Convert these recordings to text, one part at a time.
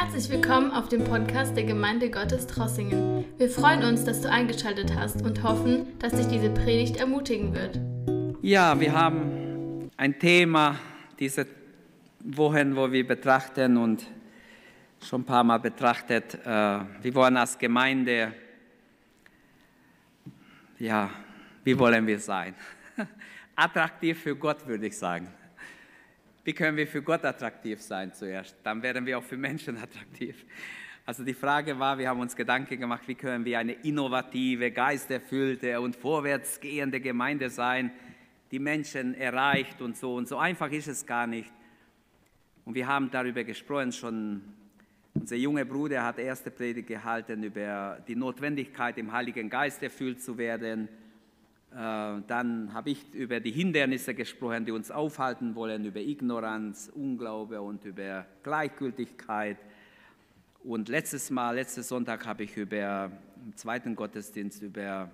Herzlich willkommen auf dem Podcast der Gemeinde Gottes Trossingen. Wir freuen uns, dass du eingeschaltet hast und hoffen, dass dich diese Predigt ermutigen wird. Ja, wir haben ein Thema diese Wochen, wo wir betrachten und schon ein paar Mal betrachtet. Äh, wir wollen als Gemeinde, ja, wie wollen wir sein? Attraktiv für Gott, würde ich sagen. Wie können wir für Gott attraktiv sein zuerst? Dann werden wir auch für Menschen attraktiv. Also die Frage war, wir haben uns Gedanken gemacht, wie können wir eine innovative, geisterfüllte und vorwärtsgehende Gemeinde sein, die Menschen erreicht und so. Und so einfach ist es gar nicht. Und wir haben darüber gesprochen, schon unser junger Bruder hat erste Predigt gehalten über die Notwendigkeit, im Heiligen Geist erfüllt zu werden dann habe ich über die Hindernisse gesprochen, die uns aufhalten wollen, über Ignoranz, Unglaube und über Gleichgültigkeit. Und letztes Mal, letzten Sonntag habe ich über im zweiten Gottesdienst über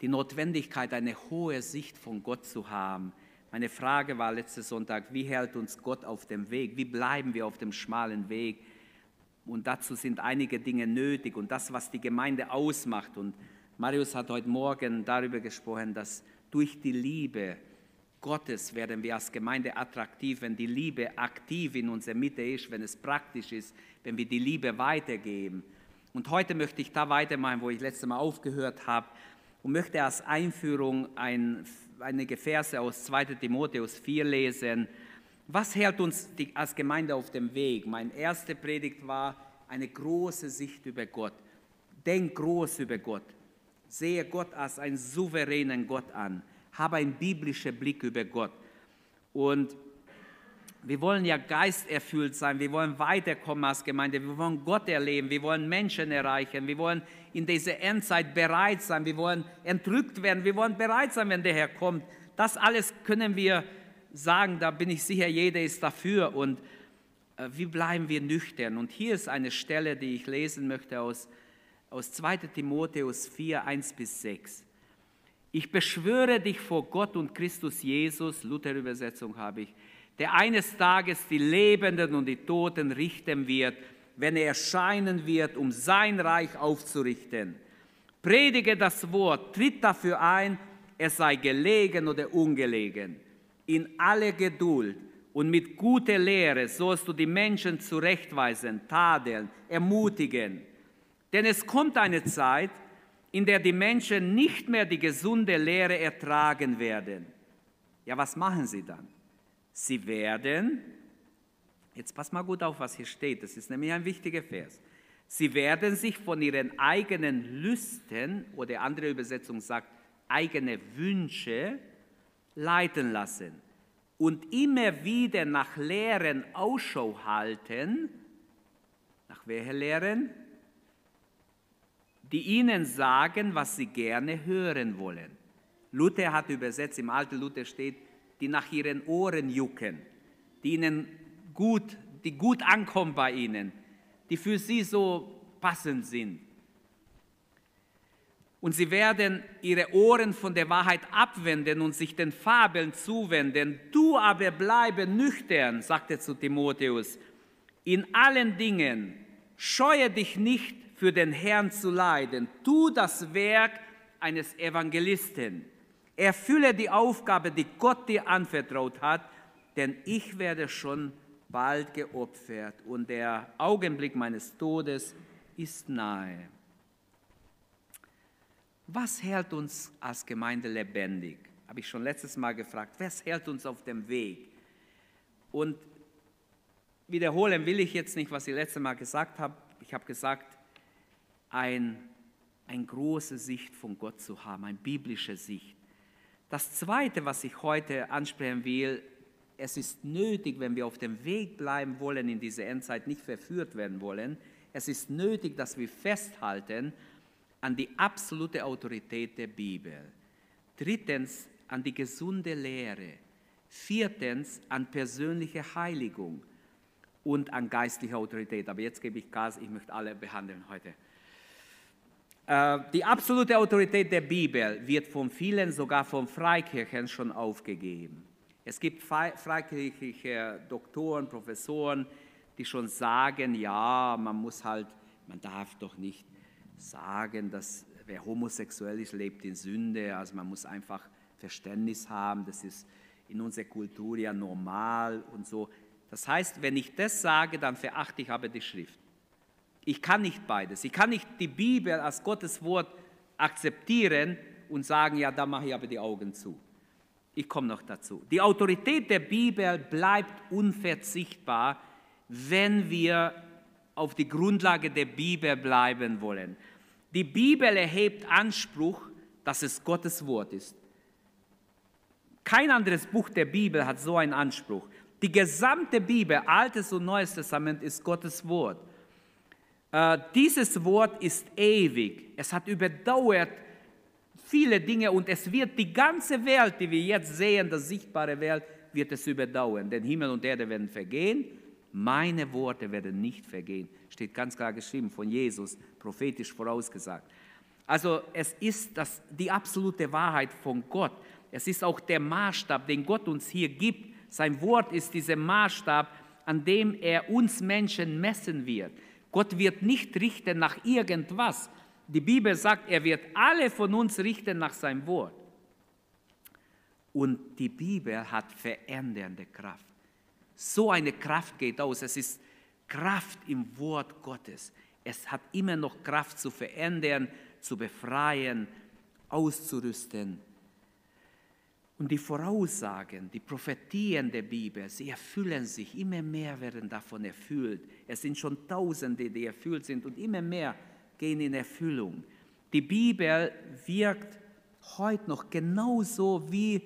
die Notwendigkeit, eine hohe Sicht von Gott zu haben. Meine Frage war letzten Sonntag, wie hält uns Gott auf dem Weg? Wie bleiben wir auf dem schmalen Weg? Und dazu sind einige Dinge nötig und das, was die Gemeinde ausmacht. Und Marius hat heute Morgen darüber gesprochen, dass durch die Liebe Gottes werden wir als Gemeinde attraktiv, wenn die Liebe aktiv in unserer Mitte ist, wenn es praktisch ist, wenn wir die Liebe weitergeben. Und heute möchte ich da weitermachen, wo ich letztes Mal aufgehört habe und möchte als Einführung ein, einige Verse aus 2 Timotheus 4 lesen. Was hält uns die, als Gemeinde auf dem Weg? Meine erste Predigt war eine große Sicht über Gott. Denk groß über Gott. Sehe Gott als einen souveränen Gott an. Habe einen biblischen Blick über Gott. Und wir wollen ja geisterfüllt sein, wir wollen weiterkommen als Gemeinde, wir wollen Gott erleben, wir wollen Menschen erreichen, wir wollen in dieser Endzeit bereit sein, wir wollen entrückt werden, wir wollen bereit sein, wenn der Herr kommt. Das alles können wir sagen, da bin ich sicher, jeder ist dafür. Und äh, wie bleiben wir nüchtern? Und hier ist eine Stelle, die ich lesen möchte aus aus 2 Timotheus 4, 1 bis 6. Ich beschwöre dich vor Gott und Christus Jesus, Luther-Übersetzung habe ich, der eines Tages die Lebenden und die Toten richten wird, wenn er erscheinen wird, um sein Reich aufzurichten. Predige das Wort, tritt dafür ein, es sei gelegen oder ungelegen. In aller Geduld und mit guter Lehre sollst du die Menschen zurechtweisen, tadeln, ermutigen denn es kommt eine Zeit, in der die Menschen nicht mehr die gesunde Lehre ertragen werden. Ja, was machen sie dann? Sie werden, jetzt pass mal gut auf, was hier steht, das ist nämlich ein wichtiger Vers. Sie werden sich von ihren eigenen Lüsten, oder andere Übersetzung sagt, eigene Wünsche leiten lassen und immer wieder nach Lehren Ausschau halten. Nach welcher Lehren? Die ihnen sagen, was sie gerne hören wollen. Luther hat übersetzt, im alten Luther steht, die nach ihren Ohren jucken, die ihnen gut, die gut ankommen bei ihnen, die für sie so passend sind. Und sie werden ihre Ohren von der Wahrheit abwenden und sich den Fabeln zuwenden. Du aber bleibe nüchtern, sagt er zu Timotheus, in allen Dingen. Scheue dich nicht für den Herrn zu leiden. Tu das Werk eines Evangelisten. Erfülle die Aufgabe, die Gott dir anvertraut hat, denn ich werde schon bald geopfert und der Augenblick meines Todes ist nahe. Was hält uns als Gemeinde lebendig? Habe ich schon letztes Mal gefragt. Was hält uns auf dem Weg? Und wiederholen will ich jetzt nicht, was ich letztes Mal gesagt habe. Ich habe gesagt, ein, eine große Sicht von Gott zu haben, eine biblische Sicht. Das Zweite, was ich heute ansprechen will, es ist nötig, wenn wir auf dem Weg bleiben wollen, in dieser Endzeit nicht verführt werden wollen, es ist nötig, dass wir festhalten an die absolute Autorität der Bibel. Drittens an die gesunde Lehre. Viertens an persönliche Heiligung und an geistliche Autorität. Aber jetzt gebe ich Gas, ich möchte alle behandeln heute. Äh, die absolute Autorität der Bibel wird von vielen, sogar von Freikirchen, schon aufgegeben. Es gibt freikirchliche Doktoren, Professoren, die schon sagen, ja, man muss halt, man darf doch nicht sagen, dass wer homosexuell ist, lebt in Sünde. Also man muss einfach Verständnis haben, das ist in unserer Kultur ja normal und so. Das heißt, wenn ich das sage, dann verachte ich aber die Schrift. Ich kann nicht beides. Ich kann nicht die Bibel als Gottes Wort akzeptieren und sagen, ja, da mache ich aber die Augen zu. Ich komme noch dazu. Die Autorität der Bibel bleibt unverzichtbar, wenn wir auf die Grundlage der Bibel bleiben wollen. Die Bibel erhebt Anspruch, dass es Gottes Wort ist. Kein anderes Buch der Bibel hat so einen Anspruch. Die gesamte Bibel, Altes und Neues Testament, ist Gottes Wort. Äh, dieses Wort ist ewig. Es hat überdauert viele Dinge und es wird die ganze Welt, die wir jetzt sehen, die sichtbare Welt, wird es überdauern. Denn Himmel und Erde werden vergehen, meine Worte werden nicht vergehen. Steht ganz klar geschrieben von Jesus, prophetisch vorausgesagt. Also es ist das, die absolute Wahrheit von Gott. Es ist auch der Maßstab, den Gott uns hier gibt. Sein Wort ist dieser Maßstab, an dem er uns Menschen messen wird. Gott wird nicht richten nach irgendwas. Die Bibel sagt, er wird alle von uns richten nach seinem Wort. Und die Bibel hat verändernde Kraft. So eine Kraft geht aus. Es ist Kraft im Wort Gottes. Es hat immer noch Kraft zu verändern, zu befreien, auszurüsten. Und die Voraussagen, die Prophetien der Bibel, sie erfüllen sich, immer mehr werden davon erfüllt. Es sind schon Tausende, die erfüllt sind und immer mehr gehen in Erfüllung. Die Bibel wirkt heute noch genauso wie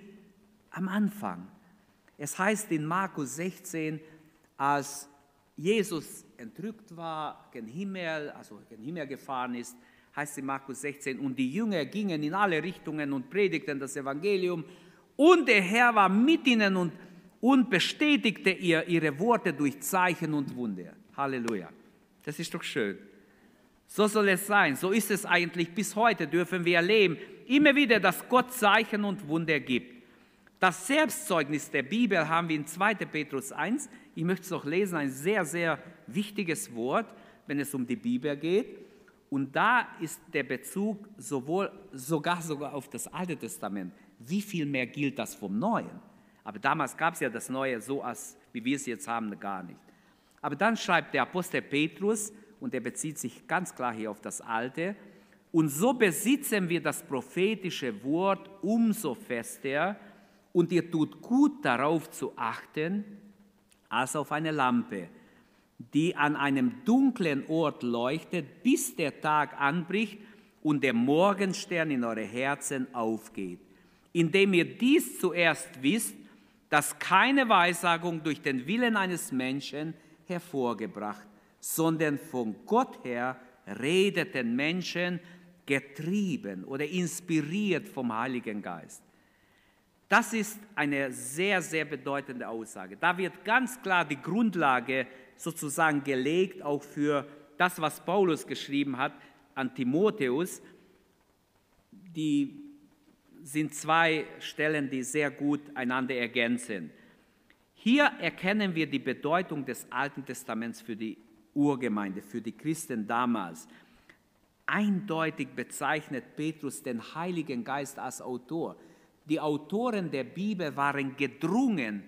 am Anfang. Es heißt in Markus 16, als Jesus entrückt war, gen Himmel, also gen Himmel gefahren ist, heißt in Markus 16, und die Jünger gingen in alle Richtungen und predigten das Evangelium und der Herr war mit ihnen und, und bestätigte ihr ihre Worte durch Zeichen und Wunder. Halleluja. Das ist doch schön. So soll es sein. So ist es eigentlich bis heute, dürfen wir erleben. Immer wieder, dass Gott Zeichen und Wunder gibt. Das Selbstzeugnis der Bibel haben wir in 2. Petrus 1. Ich möchte es noch lesen, ein sehr, sehr wichtiges Wort, wenn es um die Bibel geht. Und da ist der Bezug sowohl, sogar sogar auf das Alte Testament wie viel mehr gilt das vom Neuen? Aber damals gab es ja das Neue so, als wie wir es jetzt haben, gar nicht. Aber dann schreibt der Apostel Petrus, und er bezieht sich ganz klar hier auf das Alte, und so besitzen wir das prophetische Wort umso fester, und ihr tut gut darauf zu achten, als auf eine Lampe, die an einem dunklen Ort leuchtet, bis der Tag anbricht und der Morgenstern in eure Herzen aufgeht indem ihr dies zuerst wisst, dass keine Weissagung durch den Willen eines Menschen hervorgebracht, sondern von Gott her redet den Menschen getrieben oder inspiriert vom Heiligen Geist. Das ist eine sehr, sehr bedeutende Aussage. Da wird ganz klar die Grundlage sozusagen gelegt, auch für das, was Paulus geschrieben hat an Timotheus. Die sind zwei Stellen, die sehr gut einander ergänzen. Hier erkennen wir die Bedeutung des Alten Testaments für die Urgemeinde, für die Christen damals. Eindeutig bezeichnet Petrus den Heiligen Geist als Autor. Die Autoren der Bibel waren gedrungen,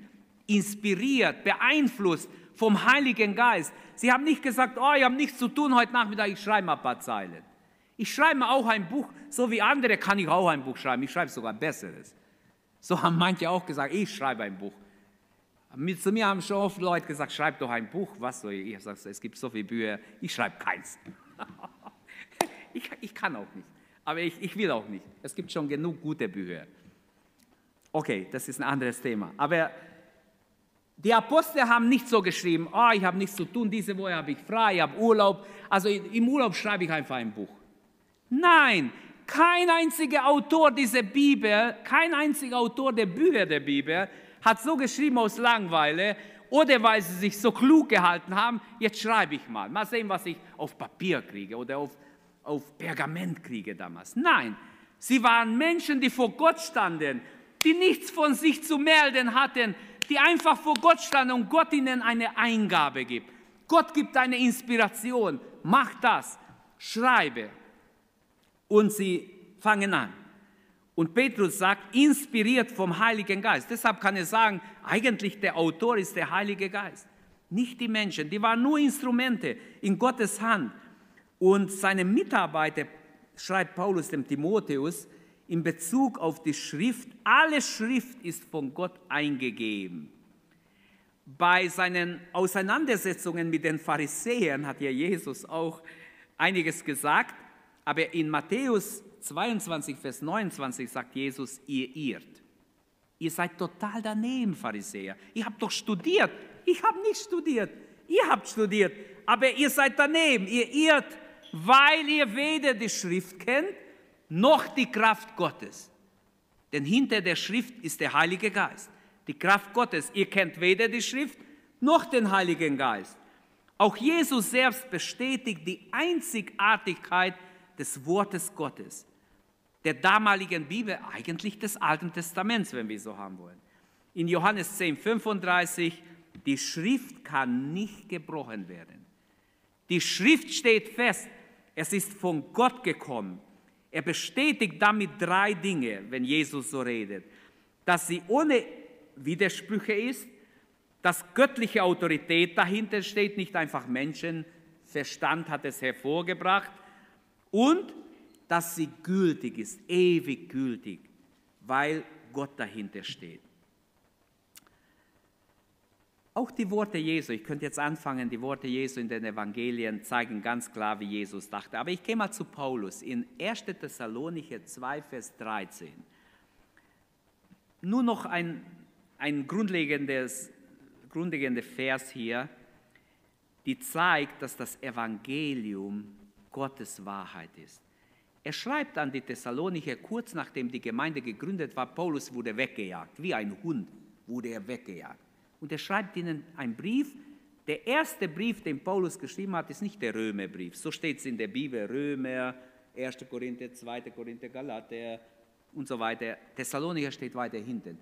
inspiriert, beeinflusst vom Heiligen Geist. Sie haben nicht gesagt, oh, ich habe nichts zu tun heute Nachmittag, ich schreibe mal ein paar Zeilen. Ich schreibe auch ein Buch, so wie andere kann ich auch ein Buch schreiben. Ich schreibe sogar Besseres. So haben manche auch gesagt, ich schreibe ein Buch. Zu mir haben schon oft Leute gesagt, schreib doch ein Buch. Was soll ich? Ich sage, es gibt so viele Bücher, ich schreibe keins. ich, ich, kann auch nicht. Aber ich, ich will auch nicht. Es gibt schon genug gute Bücher. Okay, das ist ein anderes Thema. Aber die Apostel haben nicht so geschrieben, oh, ich habe nichts zu tun, diese Woche habe ich frei, ich habe Urlaub. Also im Urlaub schreibe ich einfach ein Buch. Nein, kein einziger Autor dieser Bibel, kein einziger Autor der Bücher der Bibel hat so geschrieben aus Langweile oder weil sie sich so klug gehalten haben, jetzt schreibe ich mal, mal sehen, was ich auf Papier kriege oder auf, auf Pergament kriege damals. Nein, sie waren Menschen, die vor Gott standen, die nichts von sich zu melden hatten, die einfach vor Gott standen und Gott ihnen eine Eingabe gibt. Gott gibt eine Inspiration. Mach das. Schreibe. Und sie fangen an. Und Petrus sagt, inspiriert vom Heiligen Geist. Deshalb kann er sagen, eigentlich der Autor ist der Heilige Geist. Nicht die Menschen. Die waren nur Instrumente in Gottes Hand. Und seine Mitarbeiter, schreibt Paulus dem Timotheus, in Bezug auf die Schrift, alle Schrift ist von Gott eingegeben. Bei seinen Auseinandersetzungen mit den Pharisäern hat ja Jesus auch einiges gesagt, aber in Matthäus 22, Vers 29 sagt Jesus, ihr irrt. Ihr seid total daneben, Pharisäer. Ihr habt doch studiert. Ich habe nicht studiert. Ihr habt studiert. Aber ihr seid daneben. Ihr irrt, weil ihr weder die Schrift kennt, noch die Kraft Gottes. Denn hinter der Schrift ist der Heilige Geist, die Kraft Gottes. Ihr kennt weder die Schrift noch den Heiligen Geist. Auch Jesus selbst bestätigt die Einzigartigkeit des Wortes Gottes, der damaligen Bibel, eigentlich des Alten Testaments, wenn wir so haben wollen. In Johannes 10, 35, die Schrift kann nicht gebrochen werden. Die Schrift steht fest, es ist von Gott gekommen er bestätigt damit drei Dinge, wenn Jesus so redet. Dass sie ohne Widersprüche ist, dass göttliche Autorität dahinter steht, nicht einfach Menschenverstand hat es hervorgebracht und dass sie gültig ist, ewig gültig, weil Gott dahinter steht. Auch die Worte Jesu, ich könnte jetzt anfangen, die Worte Jesu in den Evangelien zeigen ganz klar, wie Jesus dachte. Aber ich gehe mal zu Paulus in 1. Thessalonicher 2, Vers 13. Nur noch ein, ein grundlegendes, grundlegender Vers hier, die zeigt, dass das Evangelium Gottes Wahrheit ist. Er schreibt an die Thessalonicher kurz nachdem die Gemeinde gegründet war, Paulus wurde weggejagt, wie ein Hund wurde er weggejagt und er schreibt ihnen einen Brief. Der erste Brief, den Paulus geschrieben hat, ist nicht der Römerbrief. So steht es in der Bibel, Römer, 1. Korinther, 2. Korinther, Galater und so weiter. Thessalonicher steht weiter hinten.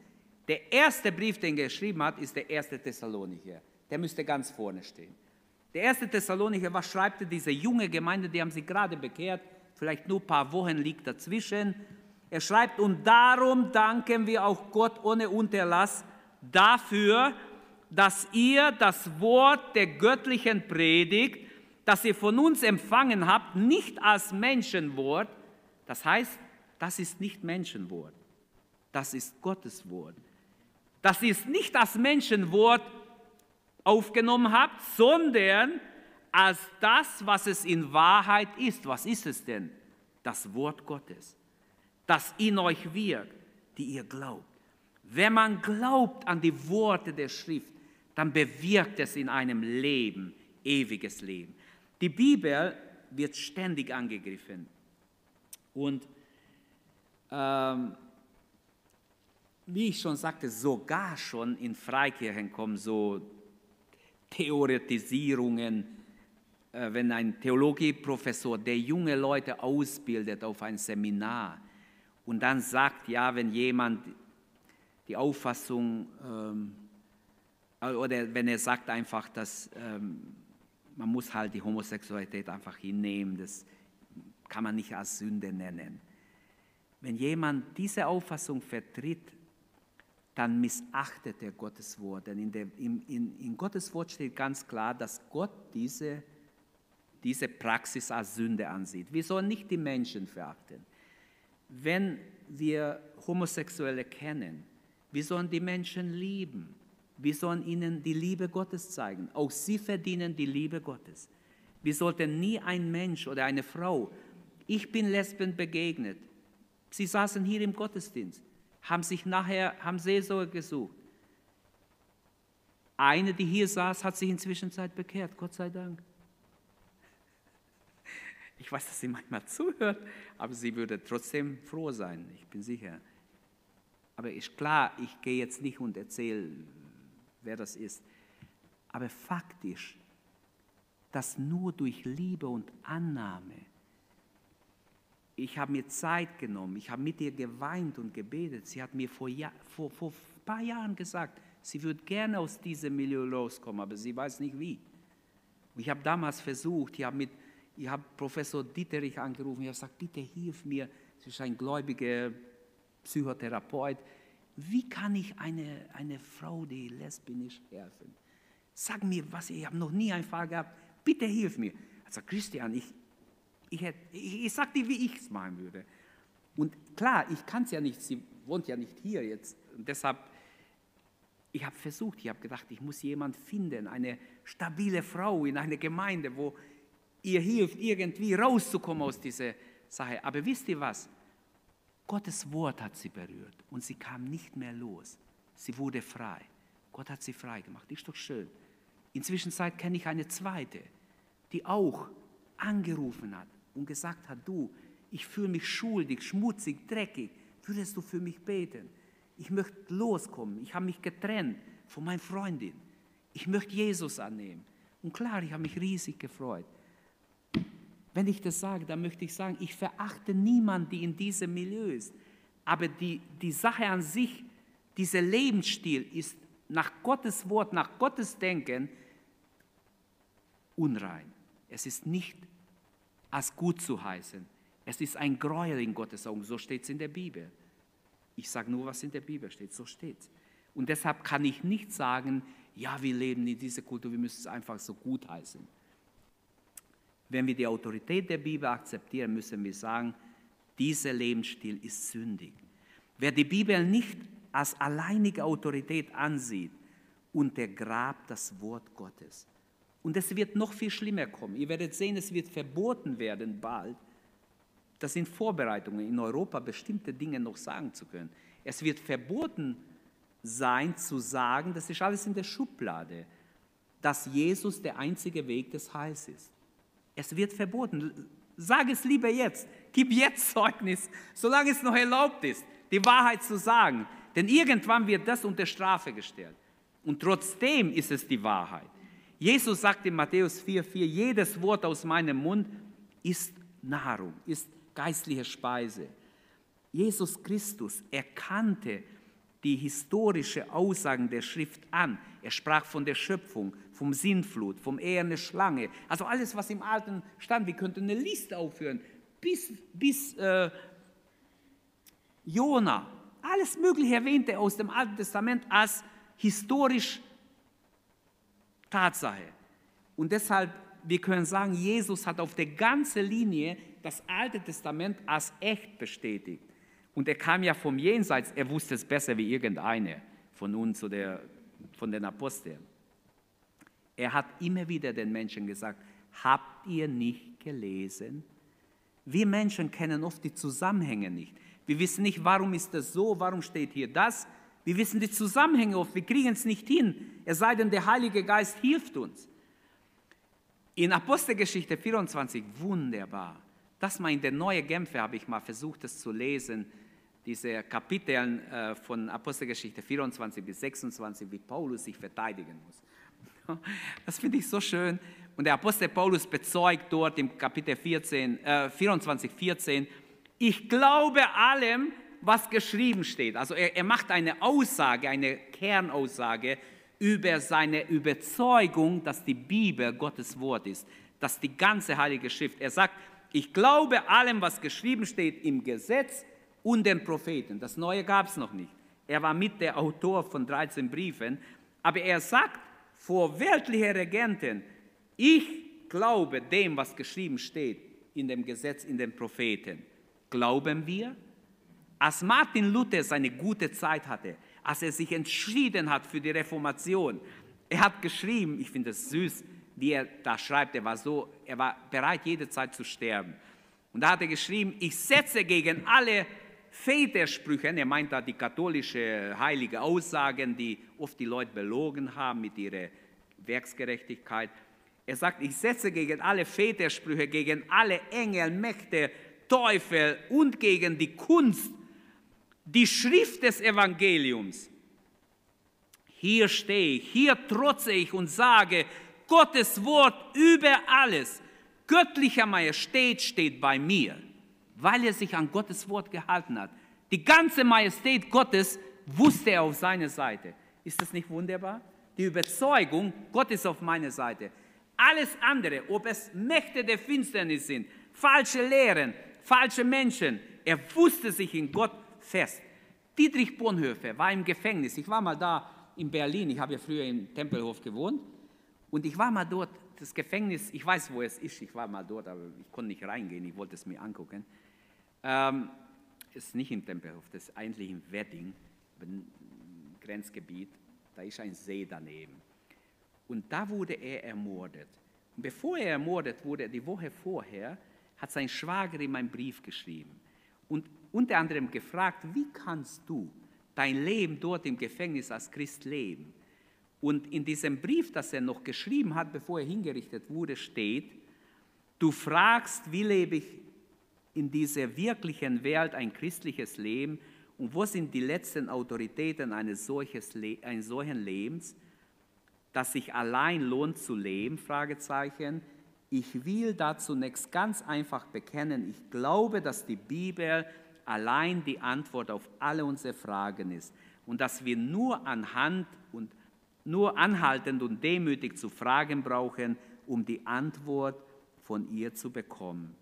Der erste Brief, den er geschrieben hat, ist der erste Thessalonicher. Der müsste ganz vorne stehen. Der erste Thessalonicher, was schreibt er? Diese junge Gemeinde, die haben sich gerade bekehrt, vielleicht nur ein paar Wochen liegt dazwischen. Er schreibt, und darum danken wir auch Gott ohne Unterlass dafür, dass ihr das Wort der göttlichen Predigt, das ihr von uns empfangen habt, nicht als Menschenwort, das heißt, das ist nicht Menschenwort, das ist Gottes Wort. Ihr es nicht als Menschenwort aufgenommen habt, sondern als das, was es in Wahrheit ist. Was ist es denn? Das Wort Gottes, das in euch wirkt, die ihr glaubt. Wenn man glaubt an die Worte der Schrift, dann bewirkt es in einem Leben ewiges Leben. Die Bibel wird ständig angegriffen. Und ähm, wie ich schon sagte, sogar schon in Freikirchen kommen so Theoretisierungen, äh, wenn ein Theologieprofessor, der junge Leute ausbildet auf ein Seminar und dann sagt, ja, wenn jemand die Auffassung, ähm, oder wenn er sagt einfach, dass ähm, man muss halt die Homosexualität einfach hinnehmen, das kann man nicht als Sünde nennen. Wenn jemand diese Auffassung vertritt, dann missachtet er Gottes Wort. Denn in, der, in, in, in Gottes Wort steht ganz klar, dass Gott diese, diese Praxis als Sünde ansieht. Wir sollen nicht die Menschen verachten. Wenn wir Homosexuelle kennen, wir sollen die Menschen lieben. Wir sollen ihnen die Liebe Gottes zeigen. Auch sie verdienen die Liebe Gottes. Wir sollten nie ein Mensch oder eine Frau, ich bin Lesben begegnet. Sie saßen hier im Gottesdienst, haben sich nachher, haben Seelsorge gesucht. Eine, die hier saß, hat sich inzwischen Zeit bekehrt, Gott sei Dank. Ich weiß, dass sie manchmal zuhört, aber sie würde trotzdem froh sein, ich bin sicher. Aber ist klar, ich gehe jetzt nicht und erzähle, wer das ist. Aber faktisch, dass nur durch Liebe und Annahme, ich habe mir Zeit genommen, ich habe mit ihr geweint und gebetet. Sie hat mir vor, Jahr, vor, vor ein paar Jahren gesagt, sie würde gerne aus diesem Milieu loskommen, aber sie weiß nicht wie. Ich habe damals versucht, ich habe mit ich habe Professor Dieterich angerufen, ich habe gesagt, bitte hilf mir, Sie ist ein gläubiger Psychotherapeut. Wie kann ich eine, eine Frau, die lesbisch helfen? Sag mir, was ich habe noch nie einen Fall gehabt. Bitte hilf mir. Also Christian, ich, ich, ich, ich sag dir, wie ich es machen würde. Und klar, ich kann es ja nicht, sie wohnt ja nicht hier jetzt. Und deshalb, ich habe versucht, ich habe gedacht, ich muss jemand finden, eine stabile Frau in einer Gemeinde, wo ihr hilft, irgendwie rauszukommen aus dieser Sache. Aber wisst ihr was? Gottes Wort hat sie berührt und sie kam nicht mehr los. Sie wurde frei. Gott hat sie frei gemacht. Ist doch schön. Inzwischen kenne ich eine zweite, die auch angerufen hat und gesagt hat, du, ich fühle mich schuldig, schmutzig, dreckig, würdest du für mich beten? Ich möchte loskommen, ich habe mich getrennt von meiner Freundin. Ich möchte Jesus annehmen. Und klar, ich habe mich riesig gefreut. Wenn ich das sage, dann möchte ich sagen, ich verachte niemanden, die in diesem Milieu ist. Aber die, die Sache an sich, dieser Lebensstil ist nach Gottes Wort, nach Gottes Denken unrein. Es ist nicht als gut zu heißen. Es ist ein Gräuel in Gottes Augen. So steht es in der Bibel. Ich sage nur, was in der Bibel steht. So steht es. Und deshalb kann ich nicht sagen, ja, wir leben in dieser Kultur, wir müssen es einfach so gut heißen. Wenn wir die Autorität der Bibel akzeptieren, müssen wir sagen, dieser Lebensstil ist sündig. Wer die Bibel nicht als alleinige Autorität ansieht, untergrabt das Wort Gottes. Und es wird noch viel schlimmer kommen. Ihr werdet sehen, es wird verboten werden bald. Das sind Vorbereitungen, in Europa bestimmte Dinge noch sagen zu können. Es wird verboten sein zu sagen, das ist alles in der Schublade, dass Jesus der einzige Weg des Heils ist. Es wird verboten. Sag es lieber jetzt. Gib jetzt Zeugnis, solange es noch erlaubt ist, die Wahrheit zu sagen. Denn irgendwann wird das unter Strafe gestellt. Und trotzdem ist es die Wahrheit. Jesus sagt in Matthäus 4,4, jedes Wort aus meinem Mund ist Nahrung, ist geistliche Speise. Jesus Christus erkannte die historische Aussagen der Schrift an. Er sprach von der Schöpfung, vom Sintflut, vom Eher Schlange. Also alles, was im Alten stand. Wir könnten eine Liste aufführen. Bis, bis äh, Jona. Alles Mögliche erwähnte aus dem Alten Testament als historisch Tatsache. Und deshalb, wir können sagen, Jesus hat auf der ganzen Linie das Alte Testament als echt bestätigt. Und er kam ja vom Jenseits, er wusste es besser wie irgendeiner von uns oder von den Aposteln. Er hat immer wieder den Menschen gesagt, habt ihr nicht gelesen? Wir Menschen kennen oft die Zusammenhänge nicht. Wir wissen nicht, warum ist das so, warum steht hier das. Wir wissen die Zusammenhänge oft, wir kriegen es nicht hin, es sei denn, der Heilige Geist hilft uns. In Apostelgeschichte 24, wunderbar. Das mal in der Neue Genfer habe ich mal versucht, das zu lesen diese Kapitel äh, von Apostelgeschichte 24 bis 26, wie Paulus sich verteidigen muss. Das finde ich so schön. Und der Apostel Paulus bezeugt dort im Kapitel 14, äh, 24, 14, ich glaube allem, was geschrieben steht. Also er, er macht eine Aussage, eine Kernaussage über seine Überzeugung, dass die Bibel Gottes Wort ist, dass die ganze Heilige Schrift. Er sagt, ich glaube allem, was geschrieben steht im Gesetz und den Propheten. Das Neue gab es noch nicht. Er war mit der Autor von 13 Briefen, aber er sagt vor weltlichen Regenten, ich glaube dem, was geschrieben steht in dem Gesetz, in den Propheten. Glauben wir? Als Martin Luther seine gute Zeit hatte, als er sich entschieden hat für die Reformation, er hat geschrieben, ich finde es süß, wie er da schreibt, er war so, er war bereit, jede Zeit zu sterben. Und da hat er geschrieben, ich setze gegen alle Vätersprüche, er meint da die katholische heilige Aussagen, die oft die Leute belogen haben mit ihrer Werksgerechtigkeit. Er sagt, ich setze gegen alle Vätersprüche, gegen alle Engel, Mächte, Teufel und gegen die Kunst, die Schrift des Evangeliums. Hier stehe ich, hier trotze ich und sage, Gottes Wort über alles, göttlicher Majestät steht bei mir weil er sich an Gottes Wort gehalten hat. Die ganze Majestät Gottes wusste er auf seiner Seite. Ist das nicht wunderbar? Die Überzeugung, Gott ist auf meiner Seite. Alles andere, ob es Mächte der Finsternis sind, falsche Lehren, falsche Menschen, er wusste sich in Gott fest. Dietrich Bonhoeffer war im Gefängnis. Ich war mal da in Berlin, ich habe ja früher in Tempelhof gewohnt. Und ich war mal dort, das Gefängnis, ich weiß, wo es ist, ich war mal dort, aber ich konnte nicht reingehen, ich wollte es mir angucken. Ähm, ist nicht im Tempelhof, das ist eigentlich im Wedding, im Grenzgebiet, da ist ein See daneben. Und da wurde er ermordet. Und bevor er ermordet wurde, die Woche vorher, hat sein Schwager ihm einen Brief geschrieben und unter anderem gefragt, wie kannst du dein Leben dort im Gefängnis als Christ leben? Und in diesem Brief, das er noch geschrieben hat, bevor er hingerichtet wurde, steht, du fragst, wie lebe ich in dieser wirklichen Welt ein christliches Leben und wo sind die letzten Autoritäten eines, solches, eines solchen Lebens, das sich allein lohnt zu leben? Fragezeichen. Ich will da zunächst ganz einfach bekennen, ich glaube, dass die Bibel allein die Antwort auf alle unsere Fragen ist und dass wir nur anhand und nur anhaltend und demütig zu fragen brauchen, um die Antwort von ihr zu bekommen.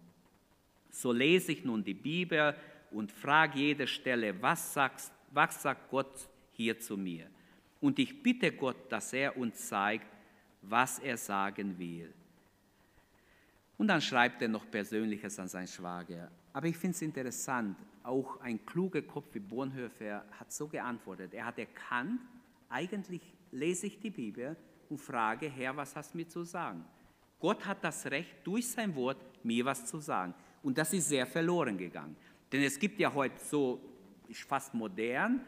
So lese ich nun die Bibel und frage jede Stelle, was, sagst, was sagt Gott hier zu mir? Und ich bitte Gott, dass er uns zeigt, was er sagen will. Und dann schreibt er noch Persönliches an seinen Schwager. Aber ich finde es interessant, auch ein kluger Kopf wie Bonhoeffer hat so geantwortet. Er hat erkannt, eigentlich lese ich die Bibel und frage, Herr, was hast du mir zu sagen? Gott hat das Recht, durch sein Wort mir was zu sagen. Und das ist sehr verloren gegangen. Denn es gibt ja heute so, ist fast modern,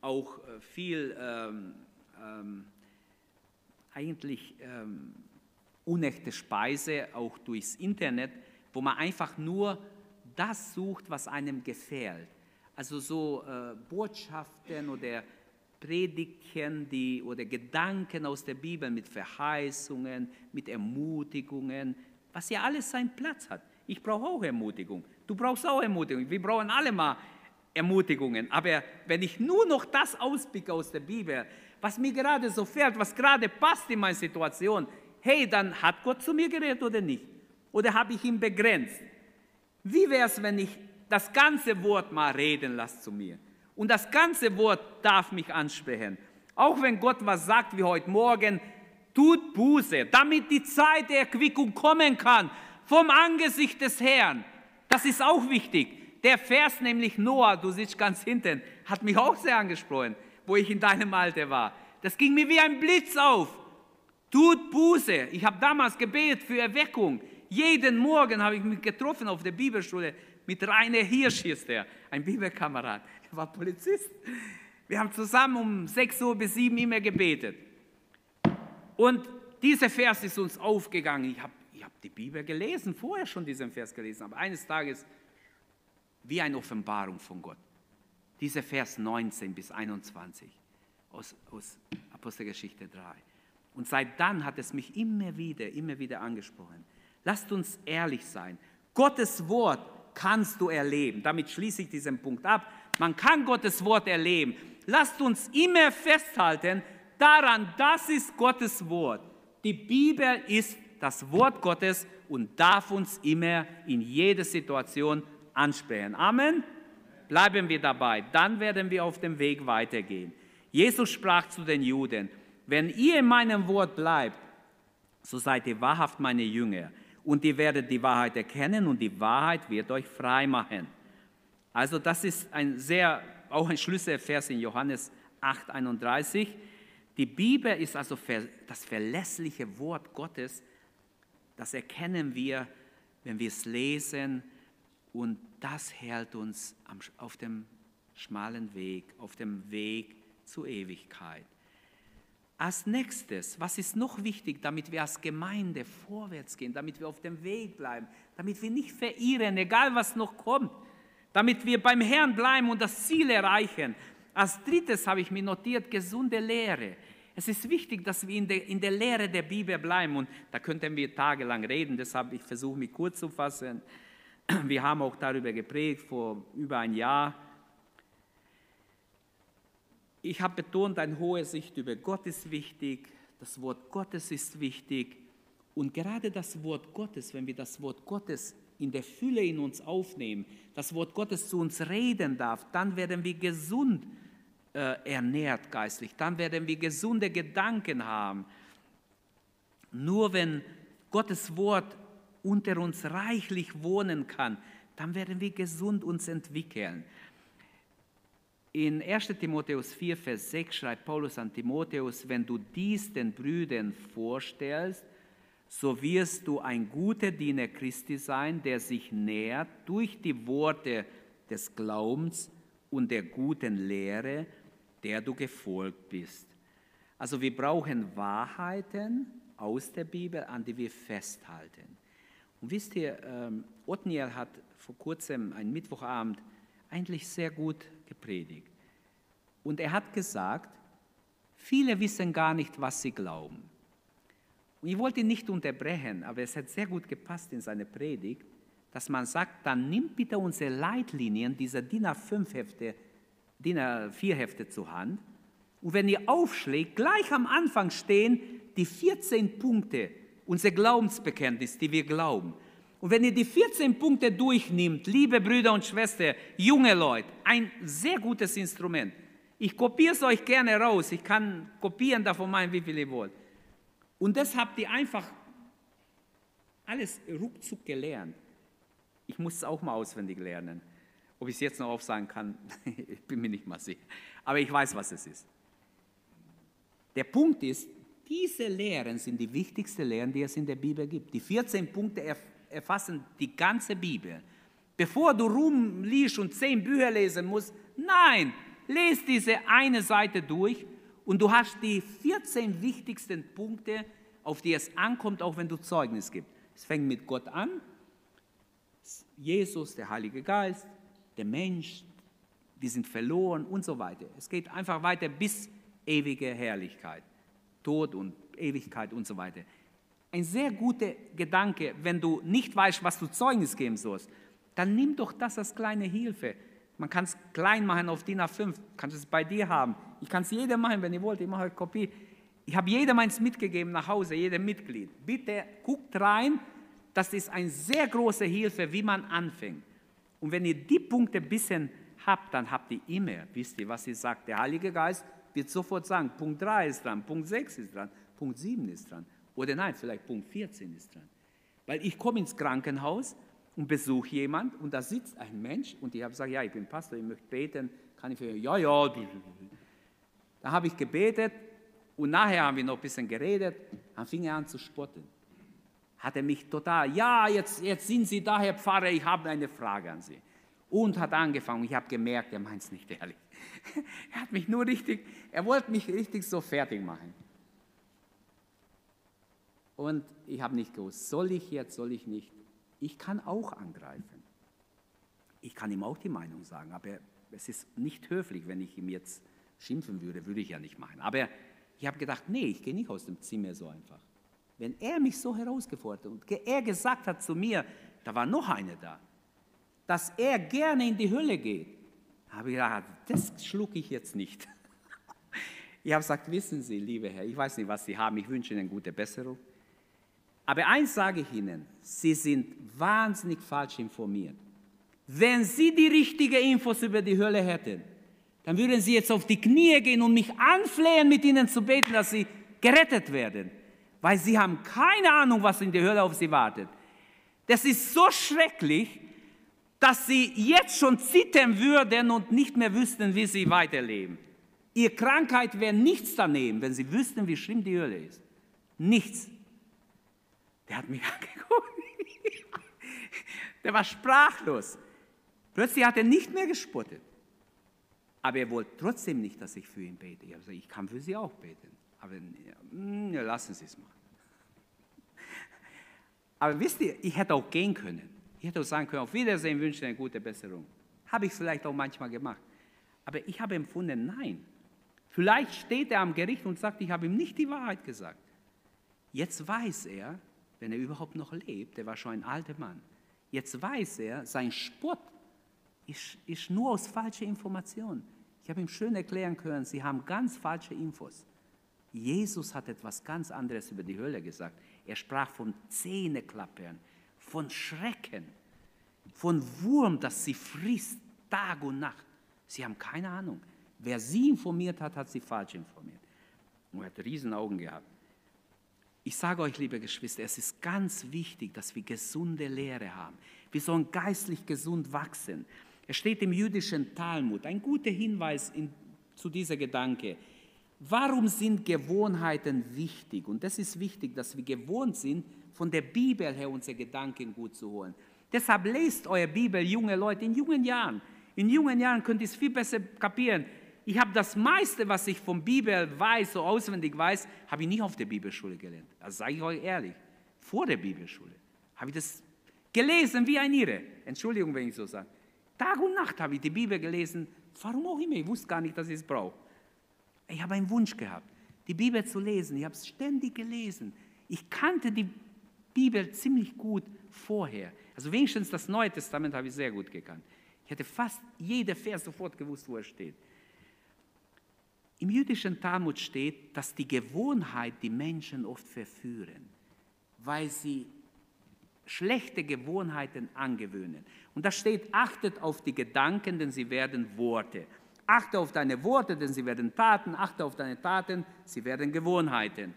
auch äh, viel ähm, ähm, eigentlich ähm, unechte Speise, auch durchs Internet, wo man einfach nur das sucht, was einem gefällt. Also so äh, Botschaften oder Predigten die, oder Gedanken aus der Bibel mit Verheißungen, mit Ermutigungen, was ja alles seinen Platz hat. Ich brauche auch Ermutigung. Du brauchst auch Ermutigung. Wir brauchen alle mal Ermutigungen. Aber wenn ich nur noch das auspicke aus der Bibel, was mir gerade so fehlt, was gerade passt in meine Situation, hey, dann hat Gott zu mir geredet oder nicht? Oder habe ich ihn begrenzt? Wie wäre es, wenn ich das ganze Wort mal reden lasse zu mir? Und das ganze Wort darf mich ansprechen. Auch wenn Gott was sagt wie heute Morgen, tut Buße, damit die Zeit der Erquickung kommen kann vom Angesicht des Herrn. Das ist auch wichtig. Der Vers nämlich Noah, du sitzt ganz hinten, hat mich auch sehr angesprochen, wo ich in deinem Alter war. Das ging mir wie ein Blitz auf. Tut Buße. Ich habe damals gebetet für Erweckung. Jeden Morgen habe ich mich getroffen auf der Bibelschule mit Rainer Hirsch, hieß der, ein Bibelkamerad. Er war Polizist. Wir haben zusammen um 6 Uhr bis 7 Uhr immer gebetet. Und dieser Vers ist uns aufgegangen. Ich habe ich hab die Bibel gelesen, vorher schon diesen Vers gelesen, aber eines Tages wie eine Offenbarung von Gott. Dieser Vers 19 bis 21 aus, aus Apostelgeschichte 3. Und seit dann hat es mich immer wieder, immer wieder angesprochen. Lasst uns ehrlich sein. Gottes Wort kannst du erleben. Damit schließe ich diesen Punkt ab. Man kann Gottes Wort erleben. Lasst uns immer festhalten daran, das ist Gottes Wort. Die Bibel ist das Wort Gottes und darf uns immer in jeder Situation ansprechen. Amen. Bleiben wir dabei, dann werden wir auf dem Weg weitergehen. Jesus sprach zu den Juden, wenn ihr in meinem Wort bleibt, so seid ihr wahrhaft meine Jünger und ihr werdet die Wahrheit erkennen und die Wahrheit wird euch frei machen. Also das ist ein sehr, auch ein Schlüsselvers in Johannes 8, 31. Die Bibel ist also das verlässliche Wort Gottes. Das erkennen wir, wenn wir es lesen und das hält uns auf dem schmalen Weg, auf dem Weg zur Ewigkeit. Als nächstes, was ist noch wichtig, damit wir als Gemeinde vorwärts gehen, damit wir auf dem Weg bleiben, damit wir nicht verirren, egal was noch kommt, damit wir beim Herrn bleiben und das Ziel erreichen. Als drittes habe ich mir notiert, gesunde Lehre. Es ist wichtig, dass wir in der, in der Lehre der Bibel bleiben und da könnten wir tagelang reden, deshalb ich versuche mich kurz zu fassen. Wir haben auch darüber geprägt vor über ein Jahr ich habe betont, eine hohe Sicht über Gott ist wichtig, das Wort Gottes ist wichtig Und gerade das Wort Gottes, wenn wir das Wort Gottes in der Fülle in uns aufnehmen, das Wort Gottes zu uns reden darf, dann werden wir gesund äh, ernährt geistlich, dann werden wir gesunde Gedanken haben. Nur wenn Gottes Wort unter uns reichlich wohnen kann, dann werden wir gesund uns entwickeln. In 1 Timotheus 4, Vers 6 schreibt Paulus an Timotheus, wenn du dies den Brüdern vorstellst, so wirst du ein guter Diener Christi sein, der sich nährt durch die Worte des Glaubens und der guten Lehre, der du gefolgt bist. Also wir brauchen Wahrheiten aus der Bibel, an die wir festhalten. Und wisst ihr, ähm, Othniel hat vor kurzem, einen Mittwochabend, eigentlich sehr gut gepredigt. Und er hat gesagt, viele wissen gar nicht, was sie glauben. Und ich wollte ihn nicht unterbrechen, aber es hat sehr gut gepasst in seine Predigt, dass man sagt, dann nimmt bitte unsere Leitlinien, diese DIN A5-Hefte, DIN A4-Hefte zur Hand. Und wenn ihr aufschlägt, gleich am Anfang stehen die 14 Punkte, unser Glaubensbekenntnis, die wir glauben. Und wenn ihr die 14 Punkte durchnimmt, liebe Brüder und Schwestern, junge Leute, ein sehr gutes Instrument. Ich kopiere es euch gerne raus. Ich kann kopieren davon meinen, wie viel ihr wollt. Und das habt ihr einfach alles ruckzuck gelernt. Ich muss es auch mal auswendig lernen. Ob ich es jetzt noch aufsagen kann, ich bin mir nicht mal sicher. Aber ich weiß, was es ist. Der Punkt ist, diese Lehren sind die wichtigsten Lehren, die es in der Bibel gibt. Die 14 Punkte erfassen die ganze Bibel. Bevor du rumliest und zehn Bücher lesen musst, nein, lese diese eine Seite durch und du hast die 14 wichtigsten Punkte, auf die es ankommt, auch wenn du Zeugnis gibst. Es fängt mit Gott an, Jesus, der Heilige Geist, der Mensch, die sind verloren und so weiter. Es geht einfach weiter bis ewige Herrlichkeit, Tod und Ewigkeit und so weiter ein sehr guter Gedanke, wenn du nicht weißt, was du Zeugnis geben sollst, dann nimm doch das als kleine Hilfe. Man kann es klein machen auf DIN A5, kannst es bei dir haben. Ich kann es jedem machen, wenn ihr wollt, ich mache eine Kopie. Ich habe jedem eins mitgegeben nach Hause, jedem Mitglied. Bitte guckt rein, das ist eine sehr große Hilfe, wie man anfängt. Und wenn ihr die Punkte ein bisschen habt, dann habt ihr immer, wisst ihr, was ihr sagt. Der Heilige Geist wird sofort sagen, Punkt 3 ist dran, Punkt 6 ist dran, Punkt 7 ist dran. Oder nein, vielleicht Punkt 14 ist dran. Weil ich komme ins Krankenhaus und besuche jemand und da sitzt ein Mensch und ich habe gesagt, ja, ich bin Pastor, ich möchte beten, kann ich für ja, ja. Da habe ich gebetet und nachher haben wir noch ein bisschen geredet, dann fing er an zu spotten. Hat er mich total, ja, jetzt, jetzt sind Sie da, Herr Pfarrer, ich habe eine Frage an Sie. Und hat angefangen, ich habe gemerkt, er meint es nicht ehrlich. er hat mich nur richtig, er wollte mich richtig so fertig machen. Und ich habe nicht gewusst, soll ich jetzt, soll ich nicht. Ich kann auch angreifen. Ich kann ihm auch die Meinung sagen, aber es ist nicht höflich, wenn ich ihm jetzt schimpfen würde, würde ich ja nicht machen. Aber ich habe gedacht, nee, ich gehe nicht aus dem Zimmer so einfach. Wenn er mich so herausgefordert und er gesagt hat zu mir, da war noch einer da, dass er gerne in die Hölle geht, habe ich gedacht, das schlucke ich jetzt nicht. Ich habe gesagt, wissen Sie, lieber Herr, ich weiß nicht, was Sie haben, ich wünsche Ihnen gute Besserung. Aber eins sage ich Ihnen, Sie sind wahnsinnig falsch informiert. Wenn Sie die richtigen Infos über die Hölle hätten, dann würden Sie jetzt auf die Knie gehen und mich anflehen, mit Ihnen zu beten, dass Sie gerettet werden. Weil Sie haben keine Ahnung, was in der Hölle auf Sie wartet. Das ist so schrecklich, dass Sie jetzt schon zittern würden und nicht mehr wüssten, wie Sie weiterleben. Ihre Krankheit wäre nichts daneben, wenn Sie wüssten, wie schlimm die Hölle ist. Nichts. Der hat mich angeguckt. Der war sprachlos. Plötzlich hat er nicht mehr gespottet. Aber er wollte trotzdem nicht, dass ich für ihn bete. Ich habe gesagt, ich kann für Sie auch beten. Aber ja, lassen Sie es mal. Aber wisst ihr, ich hätte auch gehen können. Ich hätte auch sagen können, auf Wiedersehen, wünsche eine gute Besserung. Habe ich vielleicht auch manchmal gemacht. Aber ich habe empfunden, nein. Vielleicht steht er am Gericht und sagt, ich habe ihm nicht die Wahrheit gesagt. Jetzt weiß er, wenn er überhaupt noch lebt, der war schon ein alter Mann. Jetzt weiß er, sein Spott ist, ist nur aus falscher Information. Ich habe ihm schön erklären können, Sie haben ganz falsche Infos. Jesus hat etwas ganz anderes über die Hölle gesagt. Er sprach von Zähneklappern, von Schrecken, von Wurm, das sie frisst, Tag und Nacht. Sie haben keine Ahnung. Wer sie informiert hat, hat sie falsch informiert. Und er hat riesen Augen gehabt. Ich sage euch, liebe Geschwister, es ist ganz wichtig, dass wir gesunde Lehre haben. Wir sollen geistlich gesund wachsen. Es steht im jüdischen Talmud, ein guter Hinweis in, zu dieser Gedanke. Warum sind Gewohnheiten wichtig? Und das ist wichtig, dass wir gewohnt sind, von der Bibel her unsere Gedanken gut zu holen. Deshalb lest eure Bibel, junge Leute, in jungen Jahren. In jungen Jahren könnt ihr es viel besser kapieren. Ich habe das meiste, was ich von Bibel weiß, so auswendig weiß, habe ich nicht auf der Bibelschule gelernt. Also sage ich euch ehrlich, vor der Bibelschule habe ich das gelesen wie ein Irre. Entschuldigung, wenn ich so sage. Tag und Nacht habe ich die Bibel gelesen, warum auch immer. Ich wusste gar nicht, dass ich es brauche. Ich habe einen Wunsch gehabt, die Bibel zu lesen. Ich habe es ständig gelesen. Ich kannte die Bibel ziemlich gut vorher. Also wenigstens das Neue Testament habe ich sehr gut gekannt. Ich hätte fast jeder Vers sofort gewusst, wo er steht. Im jüdischen Talmud steht, dass die Gewohnheit die Menschen oft verführen, weil sie schlechte Gewohnheiten angewöhnen. Und da steht, achtet auf die Gedanken, denn sie werden Worte. Achte auf deine Worte, denn sie werden Taten. Achte auf deine Taten, sie werden Gewohnheiten.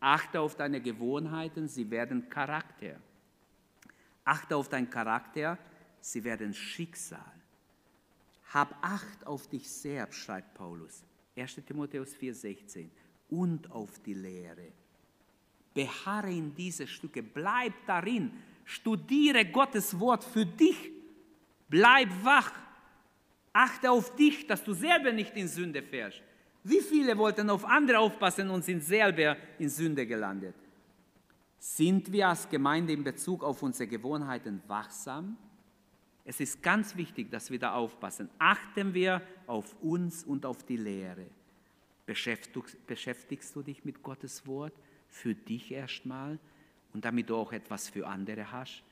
Achte auf deine Gewohnheiten, sie werden Charakter. Achte auf deinen Charakter, sie werden Schicksal. Hab Acht auf dich selbst, schreibt Paulus. 1 Timotheus 4,16. Und auf die Lehre. Beharre in diese Stücke, bleib darin, studiere Gottes Wort für dich, bleib wach, achte auf dich, dass du selber nicht in Sünde fährst. Wie viele wollten auf andere aufpassen und sind selber in Sünde gelandet? Sind wir als Gemeinde in Bezug auf unsere Gewohnheiten wachsam? Es ist ganz wichtig, dass wir da aufpassen. Achten wir auf uns und auf die Lehre. Beschäftigst du dich mit Gottes Wort für dich erstmal und damit du auch etwas für andere hast?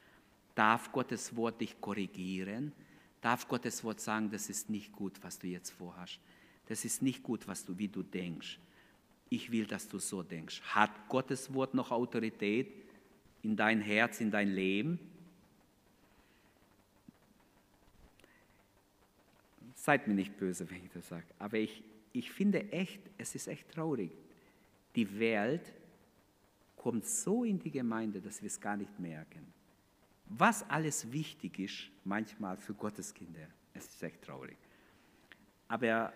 Darf Gottes Wort dich korrigieren? Darf Gottes Wort sagen, das ist nicht gut, was du jetzt vorhast? Das ist nicht gut, was du, wie du denkst. Ich will, dass du so denkst. Hat Gottes Wort noch Autorität in dein Herz, in dein Leben? Seid mir nicht böse, wenn ich das sage. Aber ich, ich finde echt, es ist echt traurig. Die Welt kommt so in die Gemeinde, dass wir es gar nicht merken. Was alles wichtig ist, manchmal für Gottes Kinder, es ist echt traurig. Aber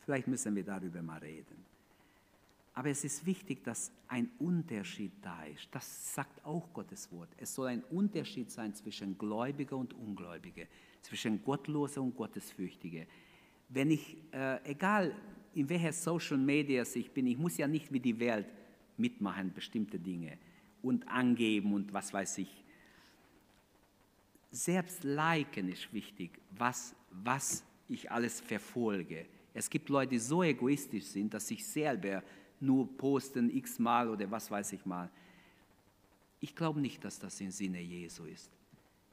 vielleicht müssen wir darüber mal reden. Aber es ist wichtig, dass ein Unterschied da ist. Das sagt auch Gottes Wort. Es soll ein Unterschied sein zwischen Gläubiger und Ungläubiger zwischen Gottlose und Gottesfürchtige. Wenn ich, äh, egal in welcher Social Media ich bin, ich muss ja nicht wie die Welt mitmachen, bestimmte Dinge und angeben und was weiß ich. Selbst liken ist wichtig, was, was ich alles verfolge. Es gibt Leute, die so egoistisch sind, dass sich selber nur posten x-mal oder was weiß ich mal. Ich glaube nicht, dass das im Sinne Jesu ist.